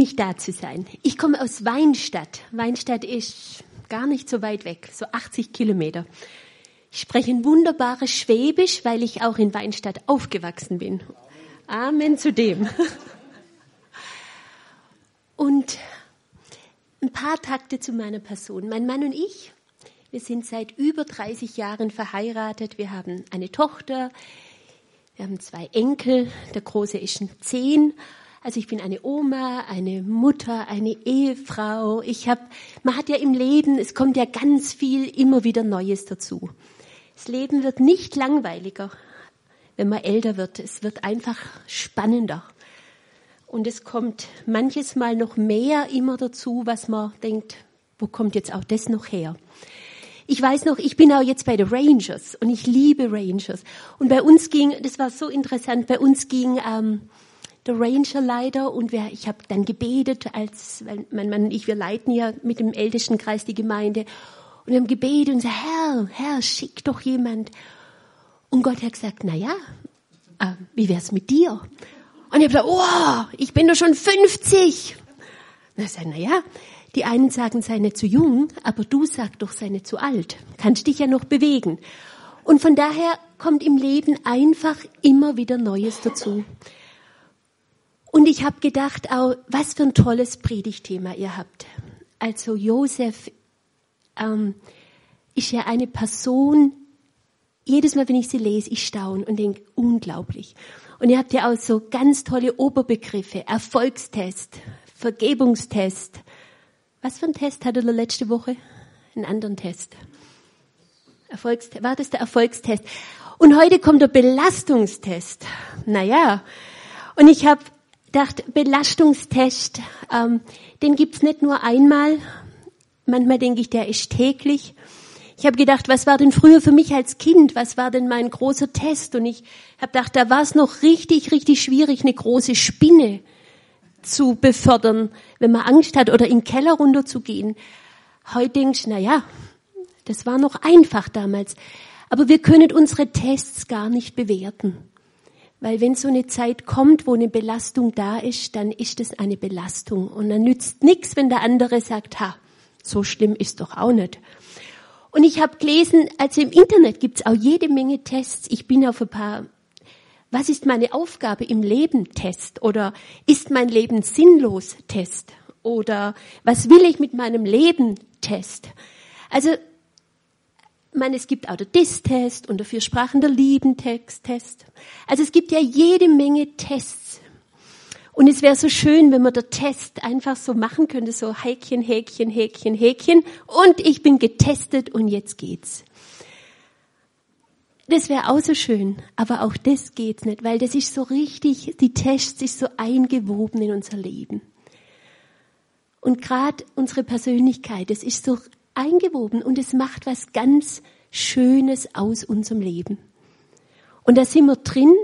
mich da zu sein. Ich komme aus Weinstadt. Weinstadt ist gar nicht so weit weg, so 80 Kilometer. Ich spreche ein wunderbares Schwäbisch, weil ich auch in Weinstadt aufgewachsen bin. Amen zu dem. Und ein paar Takte zu meiner Person. Mein Mann und ich, wir sind seit über 30 Jahren verheiratet. Wir haben eine Tochter, wir haben zwei Enkel. Der Große ist schon zehn. Also ich bin eine Oma, eine Mutter, eine Ehefrau. Ich habe, man hat ja im Leben, es kommt ja ganz viel immer wieder Neues dazu. Das Leben wird nicht langweiliger, wenn man älter wird. Es wird einfach spannender. Und es kommt manches Mal noch mehr immer dazu, was man denkt, wo kommt jetzt auch das noch her? Ich weiß noch, ich bin auch jetzt bei den Rangers und ich liebe Rangers. Und bei uns ging, das war so interessant, bei uns ging ähm, der Rangerleiter und wir, ich habe dann gebetet, als mein Mann und ich, wir leiten ja mit dem ältesten Kreis die Gemeinde und wir haben gebetet und gesagt, Herr, Herr, schick doch jemand. Und Gott hat gesagt, na ja, äh, wie wär's mit dir? Und ich habe gesagt, oh, ich bin doch schon 50. Und er sagt, na ja, die einen sagen, sei nicht zu jung, aber du sagst doch, sei nicht zu alt. Kannst dich ja noch bewegen. Und von daher kommt im Leben einfach immer wieder Neues dazu. Und ich habe gedacht, auch, was für ein tolles Predigtthema ihr habt. Also Josef ähm, ist ja eine Person, jedes Mal, wenn ich sie lese, ich staune und denke, unglaublich. Und ihr habt ja auch so ganz tolle Oberbegriffe, Erfolgstest, Vergebungstest. Was für ein Test hatte er letzte Woche? Einen anderen Test. Erfolgstest, war das der Erfolgstest? Und heute kommt der Belastungstest. Naja, und ich habe gedacht, Belastungstest, ähm, den gibt's nicht nur einmal. Manchmal denke ich, der ist täglich. Ich habe gedacht, was war denn früher für mich als Kind? Was war denn mein großer Test? Und ich habe gedacht, da war es noch richtig, richtig schwierig, eine große Spinne zu befördern, wenn man Angst hat oder in den Keller runterzugehen. Heute denkst du, na ja, das war noch einfach damals. Aber wir können unsere Tests gar nicht bewerten. Weil wenn so eine Zeit kommt, wo eine Belastung da ist, dann ist es eine Belastung. Und dann nützt nichts, wenn der andere sagt, ha, so schlimm ist doch auch nicht. Und ich habe gelesen, also im Internet gibt's auch jede Menge Tests. Ich bin auf ein paar, was ist meine Aufgabe im Leben Test oder ist mein Leben sinnlos Test oder was will ich mit meinem Leben Test. Also meine, es gibt auch der DIS-Test und Vier Sprachen der Lieben-Test. Also es gibt ja jede Menge Tests. Und es wäre so schön, wenn man der Test einfach so machen könnte, so Häkchen, Häkchen, Häkchen, Häkchen. Und ich bin getestet und jetzt geht's. Das wäre auch so schön, aber auch das geht nicht, weil das ist so richtig, die Tests ist so eingewoben in unser Leben. Und gerade unsere Persönlichkeit, das ist so eingewoben und es macht was ganz Schönes aus unserem Leben. Und da sind wir drin,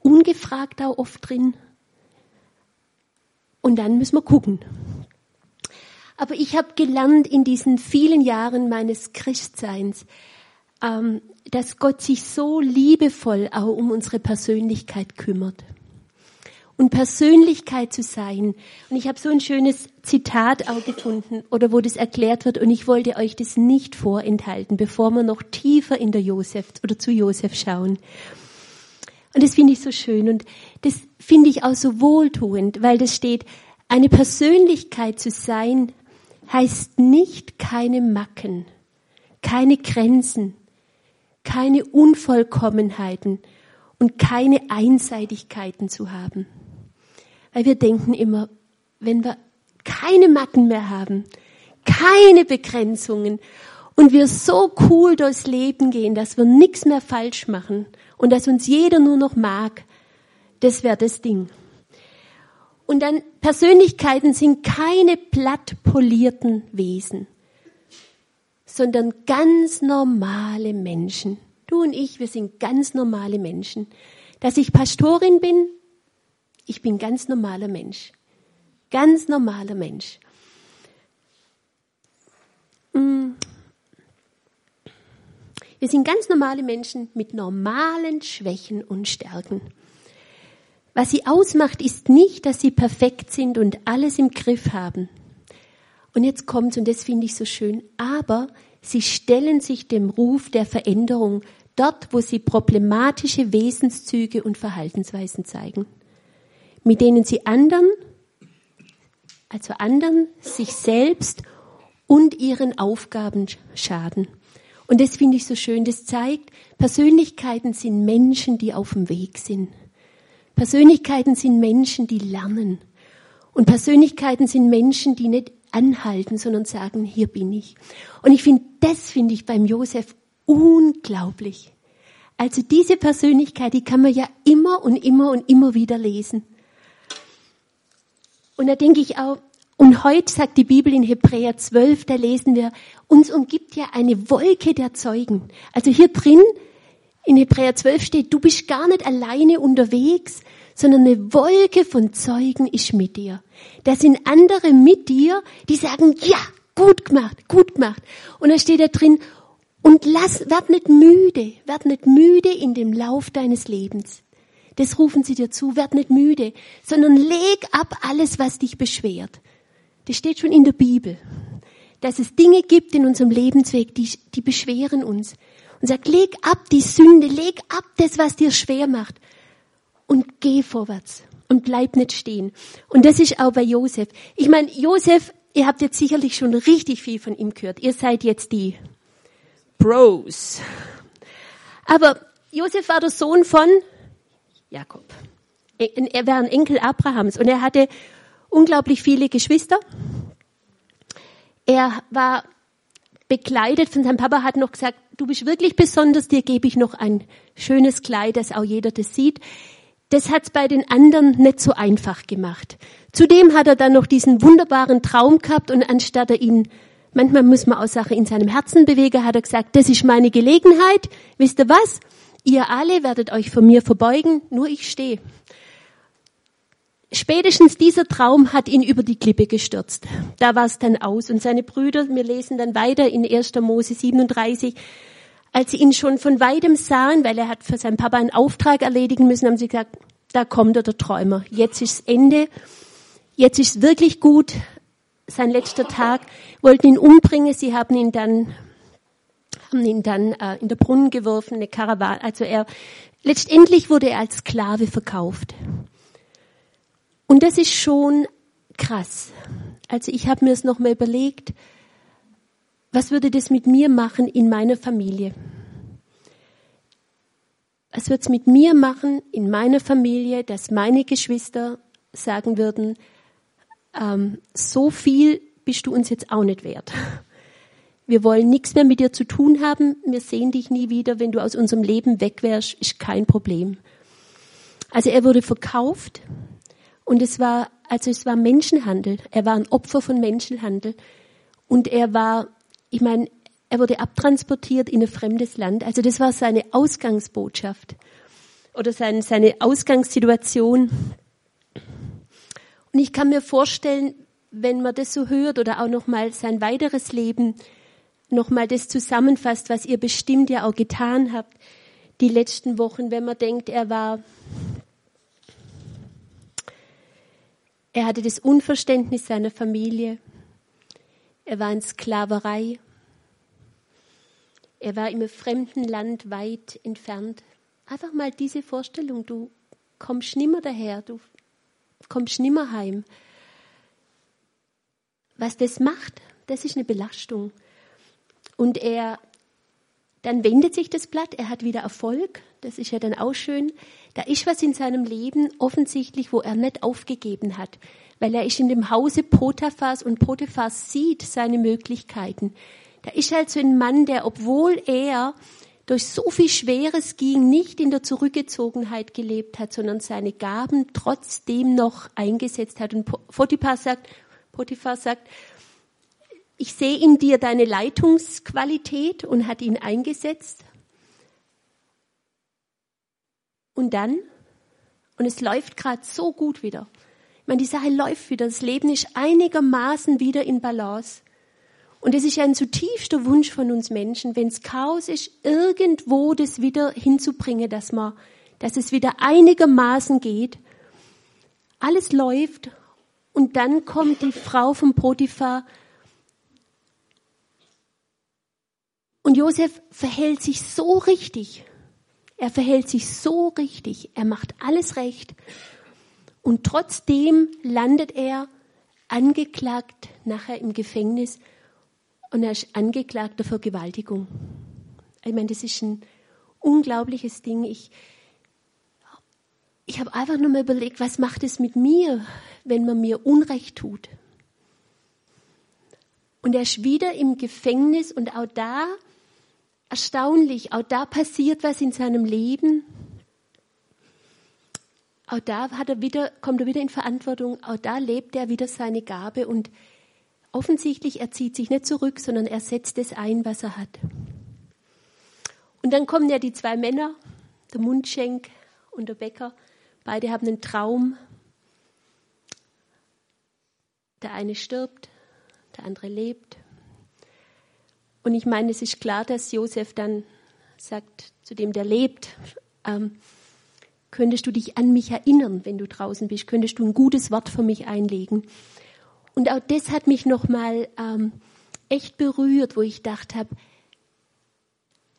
ungefragt auch oft drin. Und dann müssen wir gucken. Aber ich habe gelernt in diesen vielen Jahren meines Christseins, ähm, dass Gott sich so liebevoll auch um unsere Persönlichkeit kümmert und Persönlichkeit zu sein. Und ich habe so ein schönes Zitat auch gefunden oder wo das erklärt wird und ich wollte euch das nicht vorenthalten, bevor wir noch tiefer in der Josef oder zu Josef schauen. Und das finde ich so schön und das finde ich auch so wohltuend, weil das steht, eine Persönlichkeit zu sein heißt nicht keine Macken, keine Grenzen, keine Unvollkommenheiten und keine Einseitigkeiten zu haben. Weil wir denken immer, wenn wir keine Macken mehr haben, keine Begrenzungen und wir so cool durchs Leben gehen, dass wir nichts mehr falsch machen und dass uns jeder nur noch mag, das wäre das Ding. Und dann Persönlichkeiten sind keine platt polierten Wesen, sondern ganz normale Menschen. Du und ich, wir sind ganz normale Menschen. Dass ich Pastorin bin, ich bin ganz normaler Mensch. Ganz normaler Mensch. Mm. Wir sind ganz normale Menschen mit normalen Schwächen und Stärken. Was sie ausmacht, ist nicht, dass sie perfekt sind und alles im Griff haben. Und jetzt kommt's, und das finde ich so schön, aber sie stellen sich dem Ruf der Veränderung dort, wo sie problematische Wesenszüge und Verhaltensweisen zeigen, mit denen sie anderen, also anderen, sich selbst und ihren Aufgaben schaden. Und das finde ich so schön. Das zeigt, Persönlichkeiten sind Menschen, die auf dem Weg sind. Persönlichkeiten sind Menschen, die lernen. Und Persönlichkeiten sind Menschen, die nicht anhalten, sondern sagen, hier bin ich. Und ich finde, das finde ich beim Josef unglaublich. Also diese Persönlichkeit, die kann man ja immer und immer und immer wieder lesen. Und da denke ich auch, und heute sagt die Bibel in Hebräer 12, da lesen wir, uns umgibt ja eine Wolke der Zeugen. Also hier drin in Hebräer 12 steht, du bist gar nicht alleine unterwegs, sondern eine Wolke von Zeugen ist mit dir. Da sind andere mit dir, die sagen, ja, gut gemacht, gut gemacht. Und da steht da drin, und lass, werd nicht müde, werd nicht müde in dem Lauf deines Lebens. Das rufen sie dir zu, werd nicht müde, sondern leg ab alles, was dich beschwert. Das steht schon in der Bibel, dass es Dinge gibt in unserem Lebensweg, die, die beschweren uns. Und sagt, leg ab die Sünde, leg ab das, was dir schwer macht und geh vorwärts und bleib nicht stehen. Und das ist auch bei Josef. Ich meine, Josef, ihr habt jetzt sicherlich schon richtig viel von ihm gehört. Ihr seid jetzt die Bros. Aber Josef war der Sohn von Jakob. Er war ein Enkel Abrahams und er hatte unglaublich viele Geschwister. Er war bekleidet von seinem Papa, hat noch gesagt, du bist wirklich besonders, dir gebe ich noch ein schönes Kleid, dass auch jeder das sieht. Das hat's bei den anderen nicht so einfach gemacht. Zudem hat er dann noch diesen wunderbaren Traum gehabt und anstatt er ihn, manchmal muss man auch Sachen in seinem Herzen bewegen, hat er gesagt, das ist meine Gelegenheit, wisst ihr was? Ihr alle werdet euch vor mir verbeugen, nur ich stehe. Spätestens dieser Traum hat ihn über die Klippe gestürzt. Da war es dann aus. Und seine Brüder, wir lesen dann weiter in 1. Mose 37, als sie ihn schon von weitem sahen, weil er hat für seinen Papa einen Auftrag erledigen müssen, haben sie gesagt, da kommt er, der Träumer. Jetzt ist Ende. Jetzt ist wirklich gut. Sein letzter Tag. Wollten ihn umbringen. Sie haben ihn dann, haben ihn dann äh, in der Brunnen geworfen, eine Karawane. Also er, letztendlich wurde er als Sklave verkauft. Und das ist schon krass. Also ich habe mir es nochmal überlegt, was würde das mit mir machen in meiner Familie? Was wird es mit mir machen in meiner Familie, dass meine Geschwister sagen würden, ähm, so viel bist du uns jetzt auch nicht wert. Wir wollen nichts mehr mit dir zu tun haben. Wir sehen dich nie wieder. Wenn du aus unserem Leben weg wärst, ist kein Problem. Also er wurde verkauft und es war, also es war Menschenhandel. Er war ein Opfer von Menschenhandel. Und er war, ich meine, er wurde abtransportiert in ein fremdes Land. Also das war seine Ausgangsbotschaft oder sein, seine Ausgangssituation. Und ich kann mir vorstellen, wenn man das so hört oder auch nochmal sein weiteres Leben nochmal das zusammenfasst, was ihr bestimmt ja auch getan habt, die letzten Wochen, wenn man denkt, er war Er hatte das Unverständnis seiner Familie. Er war in Sklaverei. Er war im fremden Land weit entfernt. Einfach mal diese Vorstellung, du kommst nimmer daher, du kommst nimmer heim. Was das macht, das ist eine Belastung. Und er, dann wendet sich das Blatt, er hat wieder Erfolg, das ist ja dann auch schön. Da ist was in seinem Leben offensichtlich, wo er nicht aufgegeben hat, weil er ist in dem Hause Potiphas und Potiphas sieht seine Möglichkeiten. Da ist halt so ein Mann, der, obwohl er durch so viel Schweres ging, nicht in der Zurückgezogenheit gelebt hat, sondern seine Gaben trotzdem noch eingesetzt hat. Und Potiphar sagt, Potiphar sagt, ich sehe in dir deine Leitungsqualität und hat ihn eingesetzt. Und dann, und es läuft gerade so gut wieder. Ich meine, die Sache läuft wieder. Das Leben ist einigermaßen wieder in Balance. Und es ist ein zutiefster Wunsch von uns Menschen, wenn es Chaos ist, irgendwo das wieder hinzubringen, dass man, dass es wieder einigermaßen geht. alles läuft und dann kommt die Frau vom Potiphar und Josef verhält sich so richtig. Er verhält sich so richtig. Er macht alles recht. Und trotzdem landet er angeklagt nachher im Gefängnis und er ist angeklagt der Vergewaltigung. Ich meine, das ist ein unglaubliches Ding. Ich, ich habe einfach nur mal überlegt, was macht es mit mir, wenn man mir Unrecht tut? Und er ist wieder im Gefängnis und auch da, erstaunlich, auch da passiert was in seinem Leben. Auch da er wieder, kommt er wieder in Verantwortung, auch da lebt er wieder seine Gabe und offensichtlich, er zieht sich nicht zurück, sondern er setzt es ein, was er hat. Und dann kommen ja die zwei Männer, der Mundschenk und der Bäcker. Beide haben einen Traum. Der eine stirbt, der andere lebt. Und ich meine, es ist klar, dass Josef dann sagt zu dem, der lebt, ähm, könntest du dich an mich erinnern, wenn du draußen bist, könntest du ein gutes Wort für mich einlegen. Und auch das hat mich nochmal ähm, echt berührt, wo ich gedacht habe,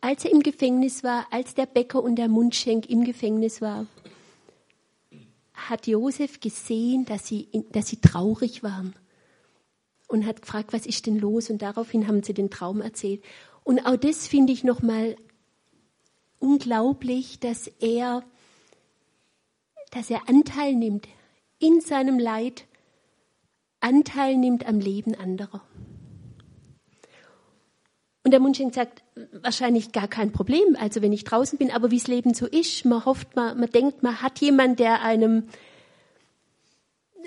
als er im Gefängnis war, als der Bäcker und der Mundschenk im Gefängnis war, hat Josef gesehen, dass sie, dass sie traurig waren und hat gefragt, was ist denn los? Und daraufhin haben sie den Traum erzählt. Und auch das finde ich nochmal unglaublich, dass er, dass er Anteil nimmt in seinem Leid Anteil nimmt am Leben anderer. Und der Mundschenk sagt, wahrscheinlich gar kein Problem, also wenn ich draußen bin, aber wie das Leben so ist, man hofft, man, man denkt, man hat jemand, der einem,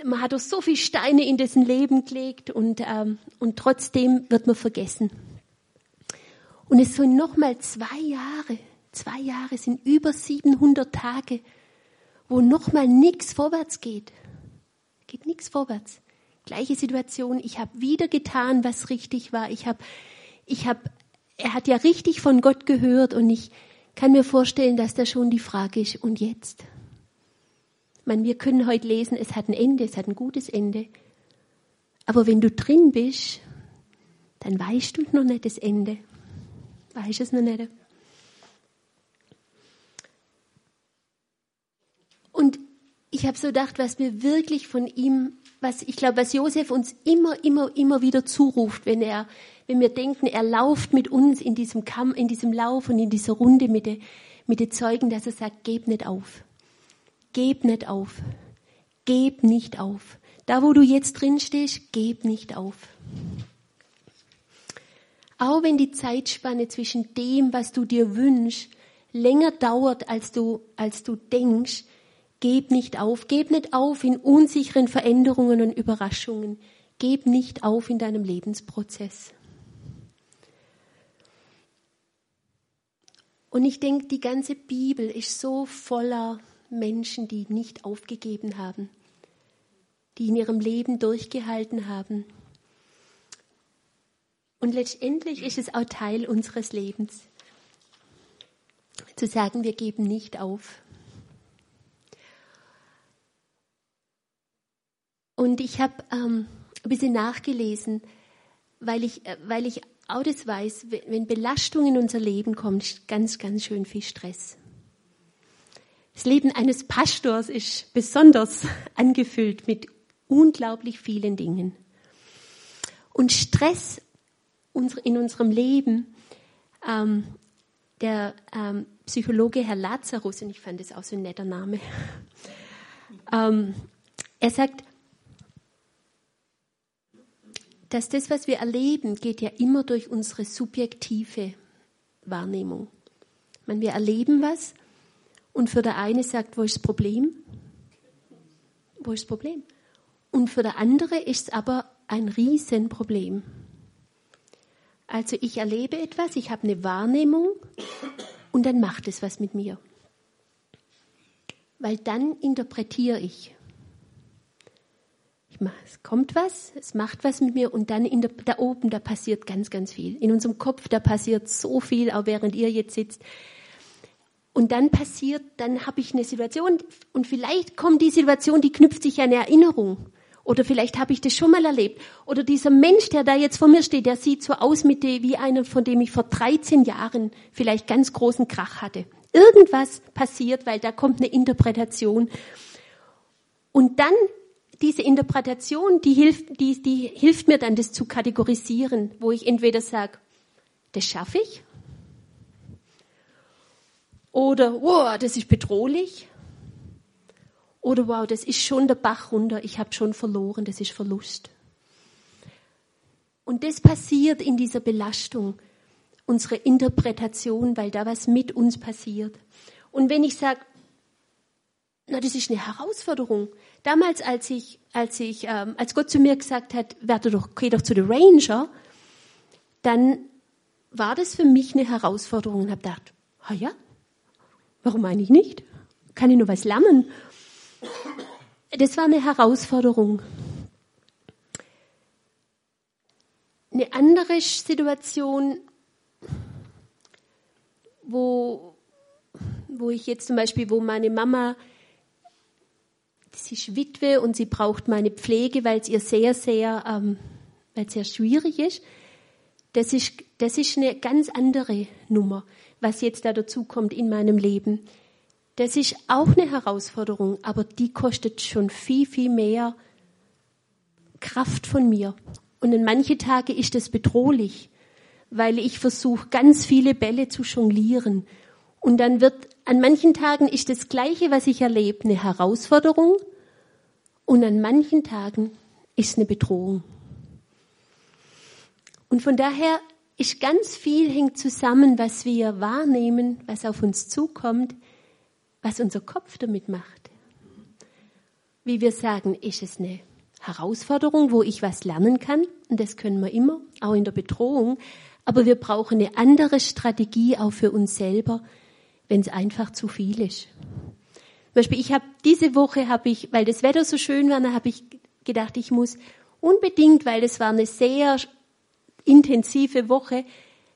man hat doch so viele Steine in dessen Leben gelegt und, ähm, und trotzdem wird man vergessen. Und es sind nochmal zwei Jahre, zwei Jahre sind über 700 Tage, wo nochmal nichts vorwärts geht. Geht nichts vorwärts. Gleiche Situation. Ich habe wieder getan, was richtig war. Ich habe, ich habe, er hat ja richtig von Gott gehört und ich kann mir vorstellen, dass da schon die Frage ist, und jetzt? Meine, wir können heute lesen, es hat ein Ende, es hat ein gutes Ende. Aber wenn du drin bist, dann weißt du noch nicht das Ende. Weißt es noch nicht. Und ich habe so gedacht, was wir wirklich von ihm was ich glaube, was Josef uns immer, immer, immer wieder zuruft, wenn er, wenn wir denken, er lauft mit uns in diesem Kamm, in diesem Lauf und in dieser Runde mit den, mit den Zeugen, dass er sagt, geb nicht auf. Geb nicht auf. Geb nicht auf. Da, wo du jetzt drin stehst, geb nicht auf. Auch wenn die Zeitspanne zwischen dem, was du dir wünschst, länger dauert, als du, als du denkst, Geb nicht auf, geb nicht auf in unsicheren Veränderungen und Überraschungen. Geb nicht auf in deinem Lebensprozess. Und ich denke, die ganze Bibel ist so voller Menschen, die nicht aufgegeben haben, die in ihrem Leben durchgehalten haben. Und letztendlich ist es auch Teil unseres Lebens, zu sagen, wir geben nicht auf. Und ich habe ähm, ein bisschen nachgelesen, weil ich, äh, weil ich auch das weiß, wenn Belastung in unser Leben kommt, ganz, ganz schön viel Stress. Das Leben eines Pastors ist besonders angefüllt mit unglaublich vielen Dingen. Und Stress in unserem Leben, ähm, der ähm, Psychologe Herr Lazarus, und ich fand das auch so ein netter Name, ähm, er sagt, dass das, was wir erleben, geht ja immer durch unsere subjektive Wahrnehmung. meine, wir erleben was und für der eine sagt, wo ist das Problem? Wo ist das Problem? Und für der andere ist es aber ein Riesenproblem. Also ich erlebe etwas, ich habe eine Wahrnehmung und dann macht es was mit mir. Weil dann interpretiere ich es kommt was, es macht was mit mir und dann der, da oben, da passiert ganz, ganz viel. In unserem Kopf, da passiert so viel, auch während ihr jetzt sitzt. Und dann passiert, dann habe ich eine Situation und vielleicht kommt die Situation, die knüpft sich an eine Erinnerung. Oder vielleicht habe ich das schon mal erlebt. Oder dieser Mensch, der da jetzt vor mir steht, der sieht so aus mit dem, wie einer, von dem ich vor 13 Jahren vielleicht ganz großen Krach hatte. Irgendwas passiert, weil da kommt eine Interpretation. Und dann diese Interpretation, die hilft, die, die hilft mir dann, das zu kategorisieren, wo ich entweder sage, das schaffe ich, oder wow, das ist bedrohlich, oder wow, das ist schon der Bach runter, ich habe schon verloren, das ist Verlust. Und das passiert in dieser Belastung, unsere Interpretation, weil da was mit uns passiert. Und wenn ich sage, na, das ist eine Herausforderung. Damals, als ich, als ich, ähm, als Gott zu mir gesagt hat, werde doch, geh doch zu den Ranger, dann war das für mich eine Herausforderung und habe gedacht, ah ja, warum eigentlich nicht? Kann ich nur was lernen? Das war eine Herausforderung. Eine andere Situation, wo, wo ich jetzt zum Beispiel, wo meine Mama sie ist Witwe und sie braucht meine Pflege, weil es ihr sehr, sehr, ähm, weil es sehr schwierig ist. Das ist, das ist eine ganz andere Nummer, was jetzt da dazu kommt in meinem Leben. Das ist auch eine Herausforderung, aber die kostet schon viel, viel mehr Kraft von mir. Und in manche Tage ist das bedrohlich, weil ich versuche, ganz viele Bälle zu jonglieren. Und dann wird, an manchen Tagen ist das Gleiche, was ich erlebe, eine Herausforderung und an manchen Tagen ist eine Bedrohung. Und von daher ist ganz viel hängt zusammen, was wir wahrnehmen, was auf uns zukommt, was unser Kopf damit macht. Wie wir sagen, ist es eine Herausforderung, wo ich was lernen kann, und das können wir immer, auch in der Bedrohung, aber wir brauchen eine andere Strategie auch für uns selber, wenn es einfach zu viel ist. Zum Beispiel, ich habe diese Woche habe ich, weil das Wetter so schön war, habe ich gedacht, ich muss unbedingt, weil das war eine sehr intensive Woche,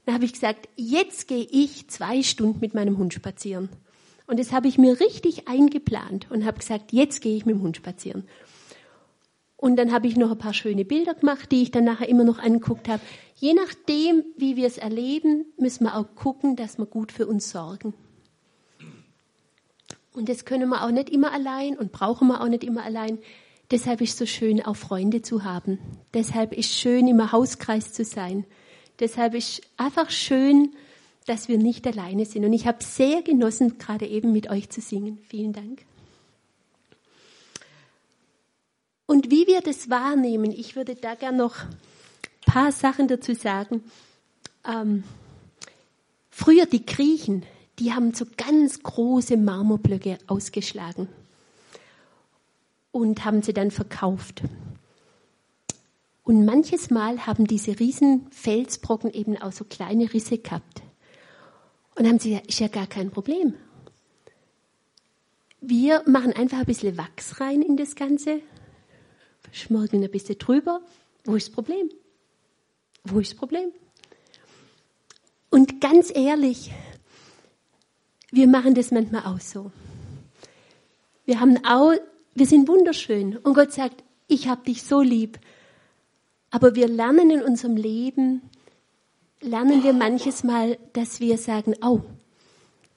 da habe ich gesagt, jetzt gehe ich zwei Stunden mit meinem Hund spazieren. Und das habe ich mir richtig eingeplant und habe gesagt, jetzt gehe ich mit dem Hund spazieren. Und dann habe ich noch ein paar schöne Bilder gemacht, die ich dann nachher immer noch angeguckt habe. Je nachdem, wie wir es erleben, müssen wir auch gucken, dass wir gut für uns sorgen. Und das können wir auch nicht immer allein und brauchen wir auch nicht immer allein. Deshalb ist es so schön, auch Freunde zu haben. Deshalb ist es schön, im Hauskreis zu sein. Deshalb ist einfach schön, dass wir nicht alleine sind. Und ich habe sehr genossen, gerade eben mit euch zu singen. Vielen Dank. Und wie wir das wahrnehmen, ich würde da gerne noch ein paar Sachen dazu sagen. Ähm, früher die Griechen, die haben so ganz große Marmorblöcke ausgeschlagen und haben sie dann verkauft. Und manches Mal haben diese riesen Felsbrocken eben auch so kleine Risse gehabt. Und haben sie gesagt, ist ja gar kein Problem. Wir machen einfach ein bisschen Wachs rein in das Ganze, schmorgeln ein bisschen drüber. Wo ist das Problem? Wo ist das Problem? Und ganz ehrlich, wir machen das manchmal auch so. Wir haben auch, wir sind wunderschön und Gott sagt, ich habe dich so lieb. Aber wir lernen in unserem Leben, lernen wir manches Mal, dass wir sagen, oh,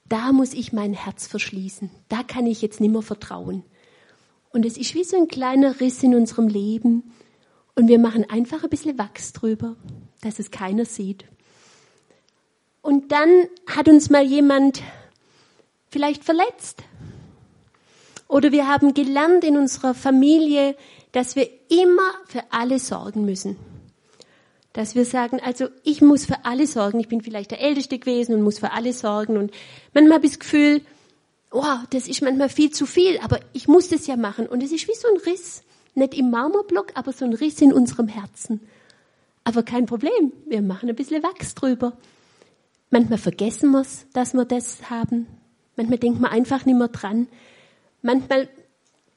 da muss ich mein Herz verschließen. Da kann ich jetzt nicht mehr vertrauen. Und es ist wie so ein kleiner Riss in unserem Leben. Und wir machen einfach ein bisschen Wachs drüber, dass es keiner sieht. Und dann hat uns mal jemand vielleicht verletzt. Oder wir haben gelernt in unserer Familie, dass wir immer für alle sorgen müssen. Dass wir sagen, also ich muss für alle sorgen. Ich bin vielleicht der Älteste gewesen und muss für alle sorgen. Und manchmal habe ich das Gefühl, oh, das ist manchmal viel zu viel, aber ich muss das ja machen. Und es ist wie so ein Riss. Nicht im Marmorblock, aber so ein Riss in unserem Herzen. Aber kein Problem. Wir machen ein bisschen Wachs drüber. Manchmal vergessen wir dass wir das haben. Manchmal denkt man einfach nicht mehr dran. Manchmal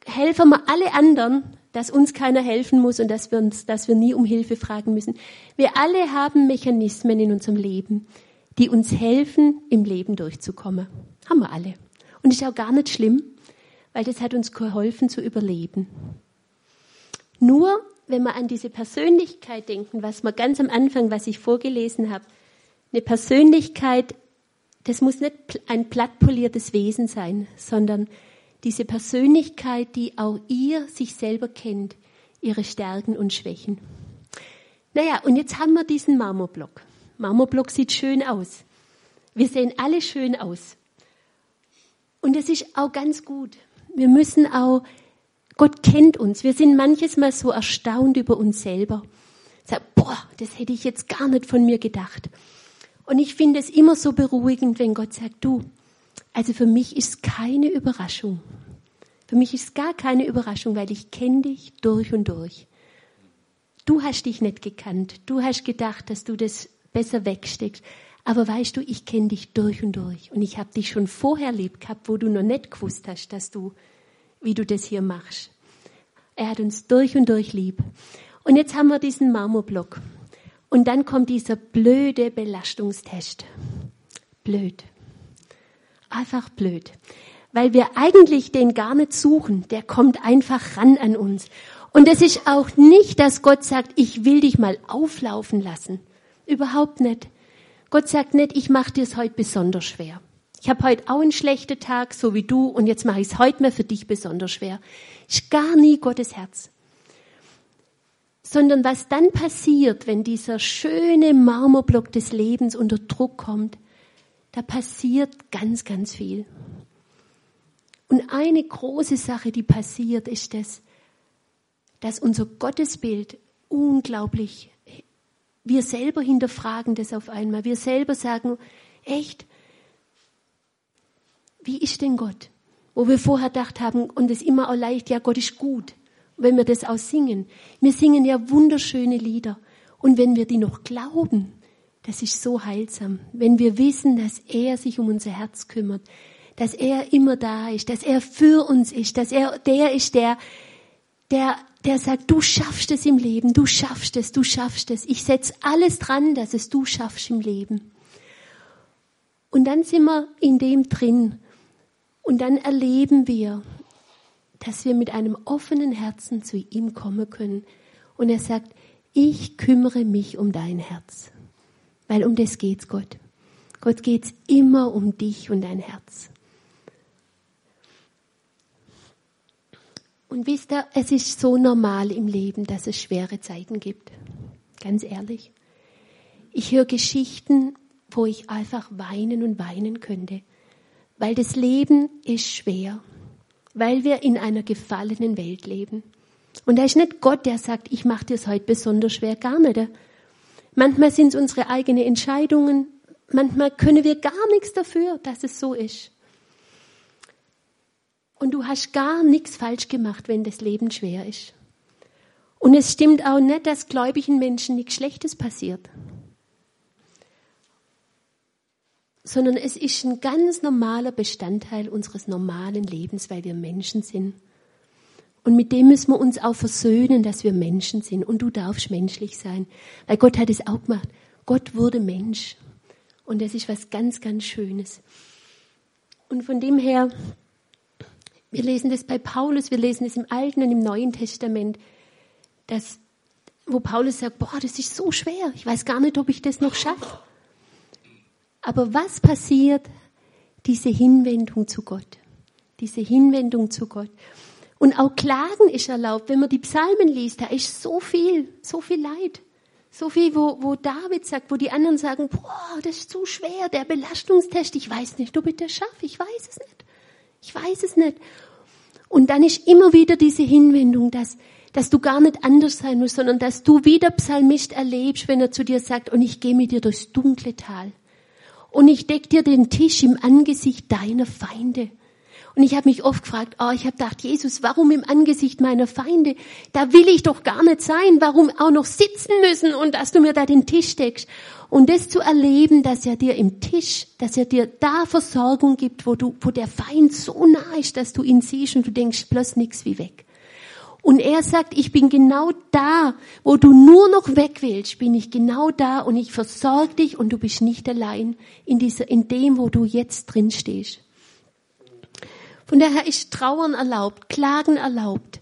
helfen wir alle anderen, dass uns keiner helfen muss und dass wir uns, dass wir nie um Hilfe fragen müssen. Wir alle haben Mechanismen in unserem Leben, die uns helfen, im Leben durchzukommen. Haben wir alle. Und ist auch gar nicht schlimm, weil das hat uns geholfen zu überleben. Nur wenn wir an diese Persönlichkeit denken, was wir ganz am Anfang, was ich vorgelesen habe, eine Persönlichkeit, das muss nicht ein plattpoliertes Wesen sein, sondern diese Persönlichkeit, die auch ihr sich selber kennt, ihre Stärken und Schwächen. Naja, und jetzt haben wir diesen Marmorblock. Marmorblock sieht schön aus. Wir sehen alle schön aus. Und das ist auch ganz gut. Wir müssen auch, Gott kennt uns. Wir sind manches Mal so erstaunt über uns selber. Sag, boah, das hätte ich jetzt gar nicht von mir gedacht. Und ich finde es immer so beruhigend, wenn Gott sagt, du, also für mich ist keine Überraschung. Für mich ist gar keine Überraschung, weil ich kenne dich durch und durch. Du hast dich nicht gekannt. Du hast gedacht, dass du das besser wegsteckst. Aber weißt du, ich kenne dich durch und durch. Und ich habe dich schon vorher lieb gehabt, wo du noch nicht gewusst hast, dass du, wie du das hier machst. Er hat uns durch und durch lieb. Und jetzt haben wir diesen Marmorblock. Und dann kommt dieser blöde Belastungstest. Blöd. Einfach blöd. Weil wir eigentlich den gar nicht suchen. Der kommt einfach ran an uns. Und es ist auch nicht, dass Gott sagt, ich will dich mal auflaufen lassen. Überhaupt nicht. Gott sagt nicht, ich mache dir es heute besonders schwer. Ich habe heute auch einen schlechten Tag, so wie du, und jetzt mache ich es heute mal für dich besonders schwer. Ist gar nie Gottes Herz. Sondern was dann passiert, wenn dieser schöne Marmorblock des Lebens unter Druck kommt, da passiert ganz, ganz viel. Und eine große Sache, die passiert, ist das, dass unser Gottesbild unglaublich wir selber hinterfragen das auf einmal. Wir selber sagen, echt, wie ist denn Gott? Wo wir vorher gedacht haben, und es immer auch leicht, ja, Gott ist gut, wenn wir das auch singen. Wir singen ja wunderschöne Lieder. Und wenn wir die noch glauben, das ist so heilsam. Wenn wir wissen, dass er sich um unser Herz kümmert, dass er immer da ist, dass er für uns ist, dass er der ist, der, der der sagt, du schaffst es im Leben, du schaffst es, du schaffst es. Ich setze alles dran, dass es du schaffst im Leben. Und dann sind wir in dem drin. Und dann erleben wir, dass wir mit einem offenen Herzen zu ihm kommen können. Und er sagt, ich kümmere mich um dein Herz. Weil um das geht's Gott. Gott geht's immer um dich und dein Herz. Und wisst ihr, es ist so normal im Leben, dass es schwere Zeiten gibt. Ganz ehrlich. Ich höre Geschichten, wo ich einfach weinen und weinen könnte. Weil das Leben ist schwer. Weil wir in einer gefallenen Welt leben. Und da ist nicht Gott, der sagt, ich mache dir es heute besonders schwer, gar nicht. Manchmal sind es unsere eigenen Entscheidungen. Manchmal können wir gar nichts dafür, dass es so ist. Und du hast gar nichts falsch gemacht, wenn das Leben schwer ist. Und es stimmt auch nicht, dass gläubigen Menschen nichts Schlechtes passiert. Sondern es ist ein ganz normaler Bestandteil unseres normalen Lebens, weil wir Menschen sind. Und mit dem müssen wir uns auch versöhnen, dass wir Menschen sind. Und du darfst menschlich sein. Weil Gott hat es auch gemacht. Gott wurde Mensch. Und das ist was ganz, ganz Schönes. Und von dem her wir lesen das bei Paulus, wir lesen es im Alten und im Neuen Testament, dass, wo Paulus sagt, boah, das ist so schwer, ich weiß gar nicht, ob ich das noch schaffe. Aber was passiert? Diese Hinwendung zu Gott. Diese Hinwendung zu Gott. Und auch Klagen ist erlaubt. Wenn man die Psalmen liest, da ist so viel, so viel Leid. So viel, wo, wo David sagt, wo die anderen sagen, boah, das ist zu schwer, der Belastungstest, ich weiß nicht, ob ich das schaffe, ich weiß es nicht. Ich weiß es nicht. Und dann ist immer wieder diese Hinwendung, dass, dass du gar nicht anders sein musst, sondern dass du wieder Psalmist erlebst, wenn er zu dir sagt, und ich gehe mit dir durchs dunkle Tal. Und ich deck dir den Tisch im Angesicht deiner Feinde. Und ich habe mich oft gefragt, oh, ich habe gedacht, Jesus, warum im Angesicht meiner Feinde? Da will ich doch gar nicht sein. Warum auch noch sitzen müssen und dass du mir da den Tisch deckst? Und das zu erleben, dass er dir im Tisch, dass er dir da Versorgung gibt, wo du, wo der Feind so nah ist, dass du ihn siehst und du denkst bloß nichts wie weg. Und er sagt, ich bin genau da, wo du nur noch weg willst, bin ich genau da und ich versorge dich und du bist nicht allein in dieser, in dem, wo du jetzt drin stehst. Von daher ist Trauern erlaubt, Klagen erlaubt.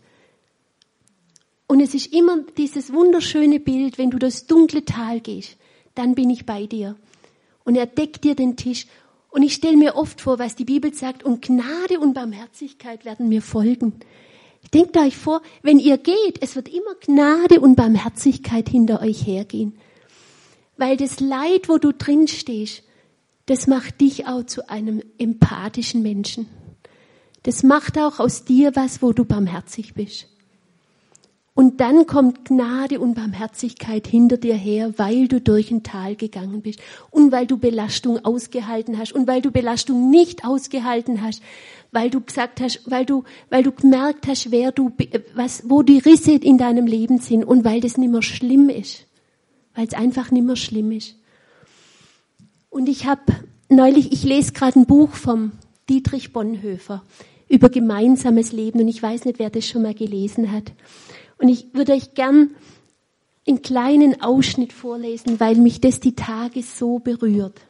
Und es ist immer dieses wunderschöne Bild, wenn du das dunkle Tal gehst, dann bin ich bei dir. Und er deckt dir den Tisch. Und ich stelle mir oft vor, was die Bibel sagt, und Gnade und Barmherzigkeit werden mir folgen. Denkt euch vor, wenn ihr geht, es wird immer Gnade und Barmherzigkeit hinter euch hergehen. Weil das Leid, wo du drin stehst, das macht dich auch zu einem empathischen Menschen. Das macht auch aus dir was, wo du barmherzig bist. Und dann kommt Gnade und Barmherzigkeit hinter dir her, weil du durch ein Tal gegangen bist. Und weil du Belastung ausgehalten hast. Und weil du Belastung nicht ausgehalten hast, weil du gesagt hast, weil du, weil du gemerkt hast, wer du, was, wo die Risse in deinem Leben sind. Und weil das nicht mehr schlimm ist, weil es einfach nicht mehr schlimm ist. Und ich habe neulich, ich lese gerade ein Buch vom Dietrich Bonhoeffer über gemeinsames Leben und ich weiß nicht, wer das schon mal gelesen hat. Und ich würde euch gern einen kleinen Ausschnitt vorlesen, weil mich das die Tage so berührt.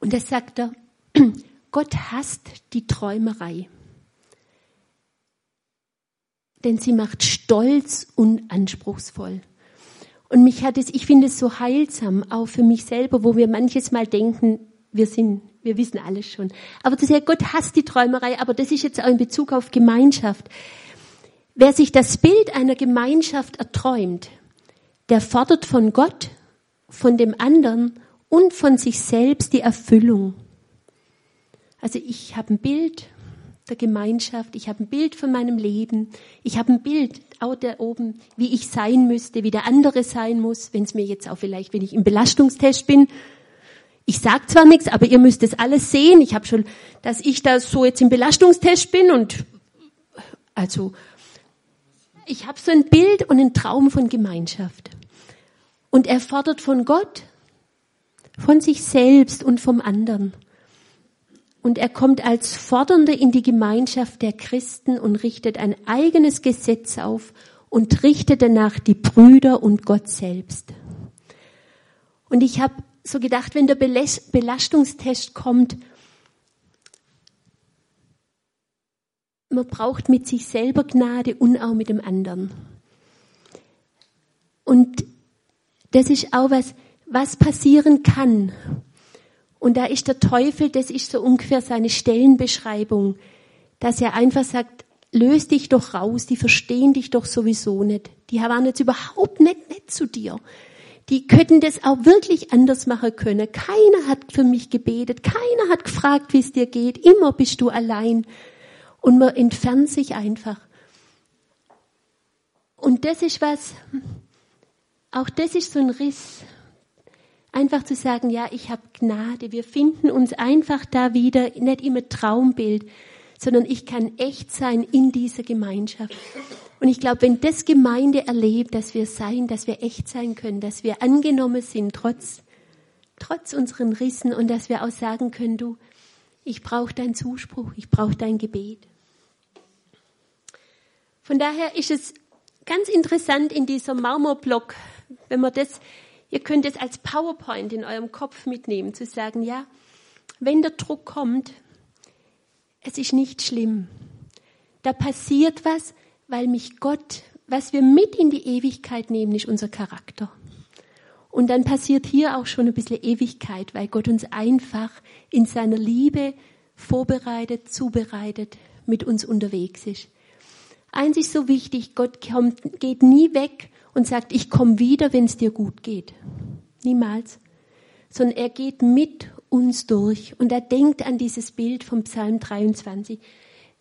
Und da sagt er, Gott hasst die Träumerei, denn sie macht stolz und anspruchsvoll. Und mich hat es, ich finde es so heilsam, auch für mich selber, wo wir manches Mal denken, wir sind, wir wissen alles schon. Aber das ja, Gott hasst die Träumerei, aber das ist jetzt auch in Bezug auf Gemeinschaft. Wer sich das Bild einer Gemeinschaft erträumt, der fordert von Gott, von dem anderen und von sich selbst die Erfüllung. Also ich habe ein Bild der Gemeinschaft, ich habe ein Bild von meinem Leben, ich habe ein Bild auch da oben, wie ich sein müsste, wie der andere sein muss, wenn es mir jetzt auch vielleicht, wenn ich im Belastungstest bin. Ich sag zwar nichts, aber ihr müsst es alles sehen. Ich habe schon, dass ich da so jetzt im Belastungstest bin und also ich habe so ein Bild und einen Traum von Gemeinschaft. Und er fordert von Gott, von sich selbst und vom anderen. Und er kommt als Fordernder in die Gemeinschaft der Christen und richtet ein eigenes Gesetz auf und richtet danach die Brüder und Gott selbst. Und ich habe so gedacht, wenn der Belastungstest kommt, man braucht mit sich selber Gnade und auch mit dem anderen. Und das ist auch was, was passieren kann, und da ist der Teufel, das ist so ungefähr seine Stellenbeschreibung, dass er einfach sagt, löst dich doch raus, die verstehen dich doch sowieso nicht. Die waren jetzt überhaupt nicht nett zu dir. Die könnten das auch wirklich anders machen können. Keiner hat für mich gebetet, keiner hat gefragt, wie es dir geht. Immer bist du allein. Und man entfernt sich einfach. Und das ist was, auch das ist so ein Riss, Einfach zu sagen, ja, ich habe Gnade. Wir finden uns einfach da wieder, nicht immer Traumbild, sondern ich kann echt sein in dieser Gemeinschaft. Und ich glaube, wenn das Gemeinde erlebt, dass wir sein, dass wir echt sein können, dass wir angenommen sind, trotz, trotz unseren Rissen und dass wir auch sagen können, du, ich brauche deinen Zuspruch, ich brauche dein Gebet. Von daher ist es ganz interessant in dieser Marmorblock, wenn man das Ihr könnt es als PowerPoint in eurem Kopf mitnehmen, zu sagen, ja, wenn der Druck kommt, es ist nicht schlimm. Da passiert was, weil mich Gott, was wir mit in die Ewigkeit nehmen, ist unser Charakter. Und dann passiert hier auch schon ein bisschen Ewigkeit, weil Gott uns einfach in seiner Liebe vorbereitet, zubereitet, mit uns unterwegs ist. Eins ist so wichtig, Gott kommt, geht nie weg und sagt, ich komme wieder, wenn es dir gut geht. Niemals. Sondern er geht mit uns durch und er denkt an dieses Bild vom Psalm 23.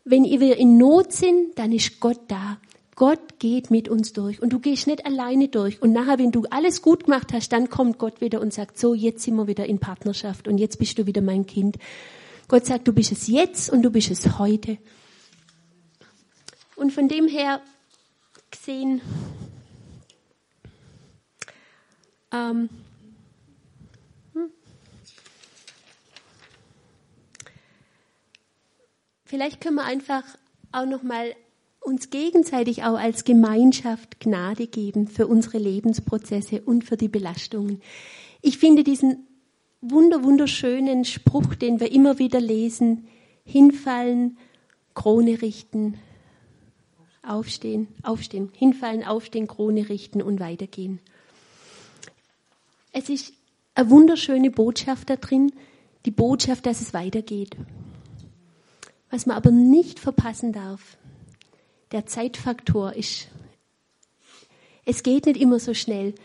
Wenn wir in Not sind, dann ist Gott da. Gott geht mit uns durch und du gehst nicht alleine durch. Und nachher, wenn du alles gut gemacht hast, dann kommt Gott wieder und sagt, so, jetzt sind wir wieder in Partnerschaft und jetzt bist du wieder mein Kind. Gott sagt, du bist es jetzt und du bist es heute. Und von dem her gesehen, ähm, hm. Vielleicht können wir einfach auch noch mal uns gegenseitig auch als Gemeinschaft Gnade geben für unsere Lebensprozesse und für die Belastungen. Ich finde diesen wunder, wunderschönen Spruch, den wir immer wieder lesen, hinfallen, Krone richten, aufstehen, aufstehen, hinfallen, aufstehen, Krone richten und weitergehen. Es ist eine wunderschöne Botschaft da drin, die Botschaft, dass es weitergeht. Was man aber nicht verpassen darf, der Zeitfaktor ist, es geht nicht immer so schnell.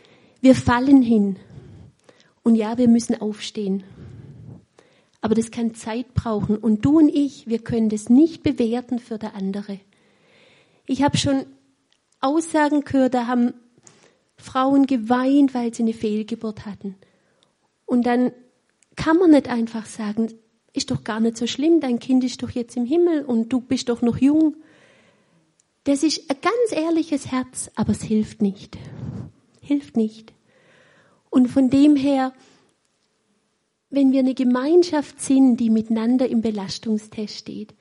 Wir fallen hin. Und ja, wir müssen aufstehen. Aber das kann Zeit brauchen. Und du und ich, wir können das nicht bewerten für der andere. Ich habe schon Aussagen gehört, da haben Frauen geweint, weil sie eine Fehlgeburt hatten. Und dann kann man nicht einfach sagen, ist doch gar nicht so schlimm, dein Kind ist doch jetzt im Himmel und du bist doch noch jung. Das ist ein ganz ehrliches Herz, aber es hilft nicht. Hilft nicht. Und von dem her, wenn wir eine Gemeinschaft sind, die miteinander im Belastungstest steht,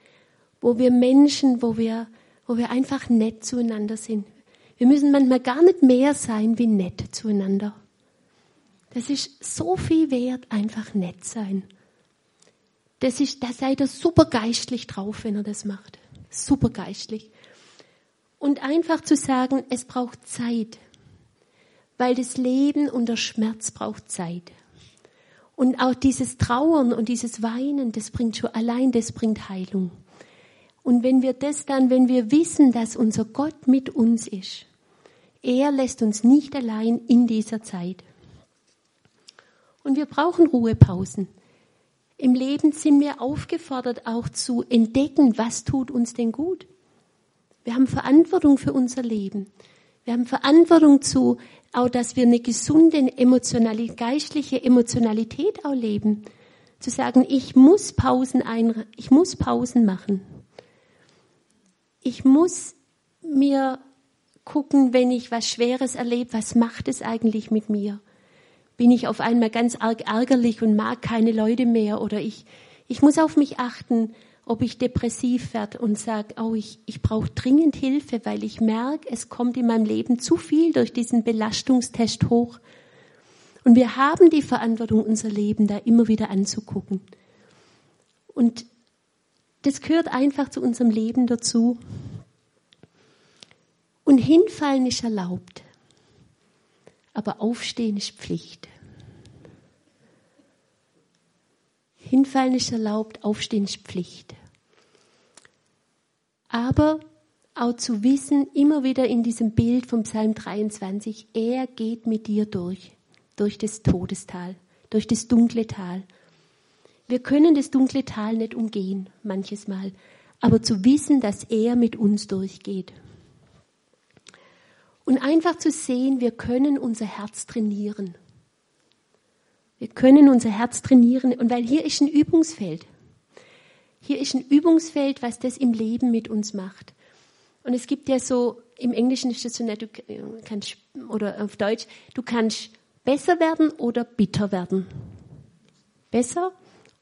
wo wir Menschen, wo wir, wo wir einfach nett zueinander sind. Wir müssen manchmal gar nicht mehr sein wie nett zueinander. Das ist so viel wert, einfach nett sein. Das ist, da seid ihr super geistlich drauf, wenn er das macht. Super geistlich. Und einfach zu sagen, es braucht Zeit. Weil das Leben und der Schmerz braucht Zeit. Und auch dieses Trauern und dieses Weinen, das bringt schon allein, das bringt Heilung. Und wenn wir das dann, wenn wir wissen, dass unser Gott mit uns ist, er lässt uns nicht allein in dieser Zeit. Und wir brauchen Ruhepausen. Im Leben sind wir aufgefordert, auch zu entdecken, was tut uns denn gut. Wir haben Verantwortung für unser Leben. Wir haben Verantwortung zu, auch dass wir eine gesunde emotionale, geistliche Emotionalität auch leben. Zu sagen, ich muss Pausen ein, ich muss Pausen machen. Ich muss mir gucken, wenn ich was Schweres erlebe, was macht es eigentlich mit mir? bin ich auf einmal ganz arg ärgerlich und mag keine Leute mehr oder ich, ich muss auf mich achten, ob ich depressiv werde und sage, oh, ich, ich brauche dringend Hilfe, weil ich merke, es kommt in meinem Leben zu viel durch diesen Belastungstest hoch. Und wir haben die Verantwortung, unser Leben da immer wieder anzugucken. Und das gehört einfach zu unserem Leben dazu. Und hinfallen ist erlaubt aber aufstehen ist Pflicht. Hinfallen ist erlaubt, aufstehen ist Pflicht. Aber auch zu wissen, immer wieder in diesem Bild vom Psalm 23, er geht mit dir durch, durch das Todestal, durch das dunkle Tal. Wir können das dunkle Tal nicht umgehen, manches Mal, aber zu wissen, dass er mit uns durchgeht. Und einfach zu sehen, wir können unser Herz trainieren. Wir können unser Herz trainieren. Und weil hier ist ein Übungsfeld. Hier ist ein Übungsfeld, was das im Leben mit uns macht. Und es gibt ja so, im Englischen ist das so nett, du kannst, oder auf Deutsch, du kannst besser werden oder bitter werden. Besser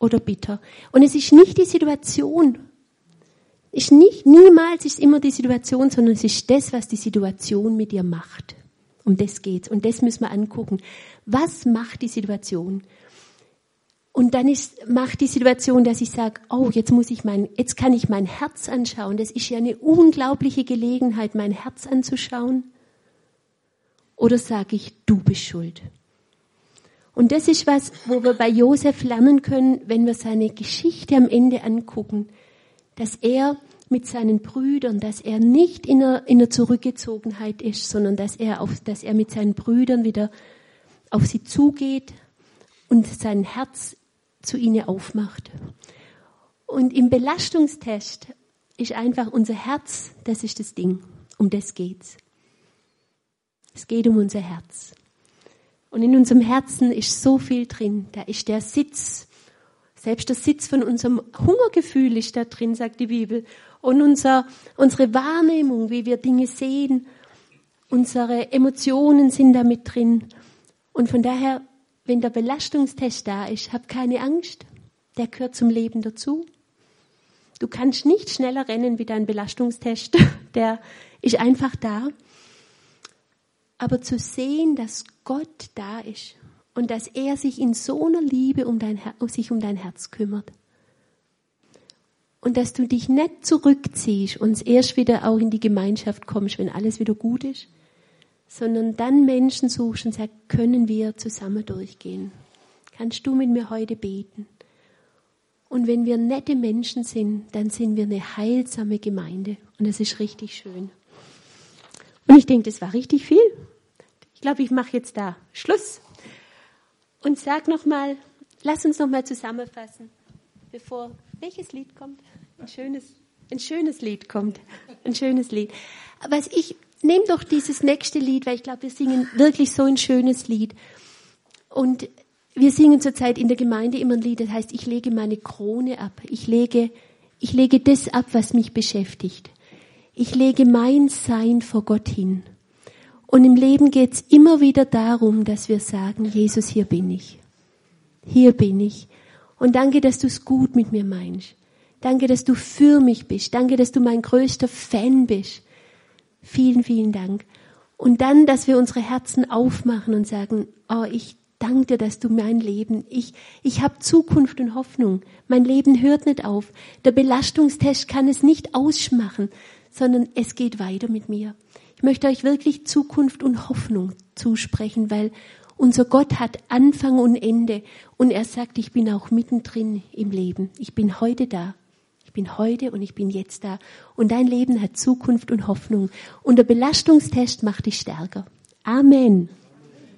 oder bitter. Und es ist nicht die Situation, ist nicht, niemals ist immer die Situation, sondern es ist das, was die Situation mit dir macht. Um das geht's. Und das müssen wir angucken. Was macht die Situation? Und dann ist, macht die Situation, dass ich sage, oh, jetzt muss ich mein, jetzt kann ich mein Herz anschauen. Das ist ja eine unglaubliche Gelegenheit, mein Herz anzuschauen. Oder sage ich, du bist schuld. Und das ist was, wo wir bei Josef lernen können, wenn wir seine Geschichte am Ende angucken dass er mit seinen Brüdern, dass er nicht in der, in der Zurückgezogenheit ist, sondern dass er, auf, dass er mit seinen Brüdern wieder auf sie zugeht und sein Herz zu ihnen aufmacht. Und im Belastungstest ist einfach unser Herz, das ist das Ding. Um das geht's. Es geht um unser Herz. Und in unserem Herzen ist so viel drin. Da ist der Sitz selbst der Sitz von unserem Hungergefühl ist da drin, sagt die Bibel. Und unser, unsere Wahrnehmung, wie wir Dinge sehen, unsere Emotionen sind da mit drin. Und von daher, wenn der Belastungstest da ist, hab keine Angst. Der gehört zum Leben dazu. Du kannst nicht schneller rennen wie dein Belastungstest, der ist einfach da. Aber zu sehen, dass Gott da ist und dass er sich in so einer Liebe um dein, sich um dein Herz kümmert. Und dass du dich nicht zurückziehst und erst wieder auch in die Gemeinschaft kommst, wenn alles wieder gut ist, sondern dann Menschen suchst und sagst, können wir zusammen durchgehen? Kannst du mit mir heute beten? Und wenn wir nette Menschen sind, dann sind wir eine heilsame Gemeinde. Und das ist richtig schön. Und ich denke, das war richtig viel. Ich glaube, ich mache jetzt da Schluss. Und sag nochmal, lass uns nochmal zusammenfassen, bevor welches Lied kommt? Ein schönes, ein schönes Lied kommt. Ein schönes Lied. Was ich, nehme doch dieses nächste Lied, weil ich glaube, wir singen wirklich so ein schönes Lied. Und wir singen zurzeit in der Gemeinde immer ein Lied, das heißt, ich lege meine Krone ab. Ich lege, ich lege das ab, was mich beschäftigt. Ich lege mein Sein vor Gott hin. Und im Leben geht es immer wieder darum, dass wir sagen, Jesus, hier bin ich. Hier bin ich. Und danke, dass du es gut mit mir meinst. Danke, dass du für mich bist. Danke, dass du mein größter Fan bist. Vielen, vielen Dank. Und dann, dass wir unsere Herzen aufmachen und sagen, oh, ich danke dir, dass du mein Leben, ich, ich habe Zukunft und Hoffnung. Mein Leben hört nicht auf. Der Belastungstest kann es nicht ausschmachen, sondern es geht weiter mit mir. Ich möchte euch wirklich Zukunft und Hoffnung zusprechen, weil unser Gott hat Anfang und Ende und er sagt, ich bin auch mittendrin im Leben. Ich bin heute da. Ich bin heute und ich bin jetzt da. Und dein Leben hat Zukunft und Hoffnung. Und der Belastungstest macht dich stärker. Amen.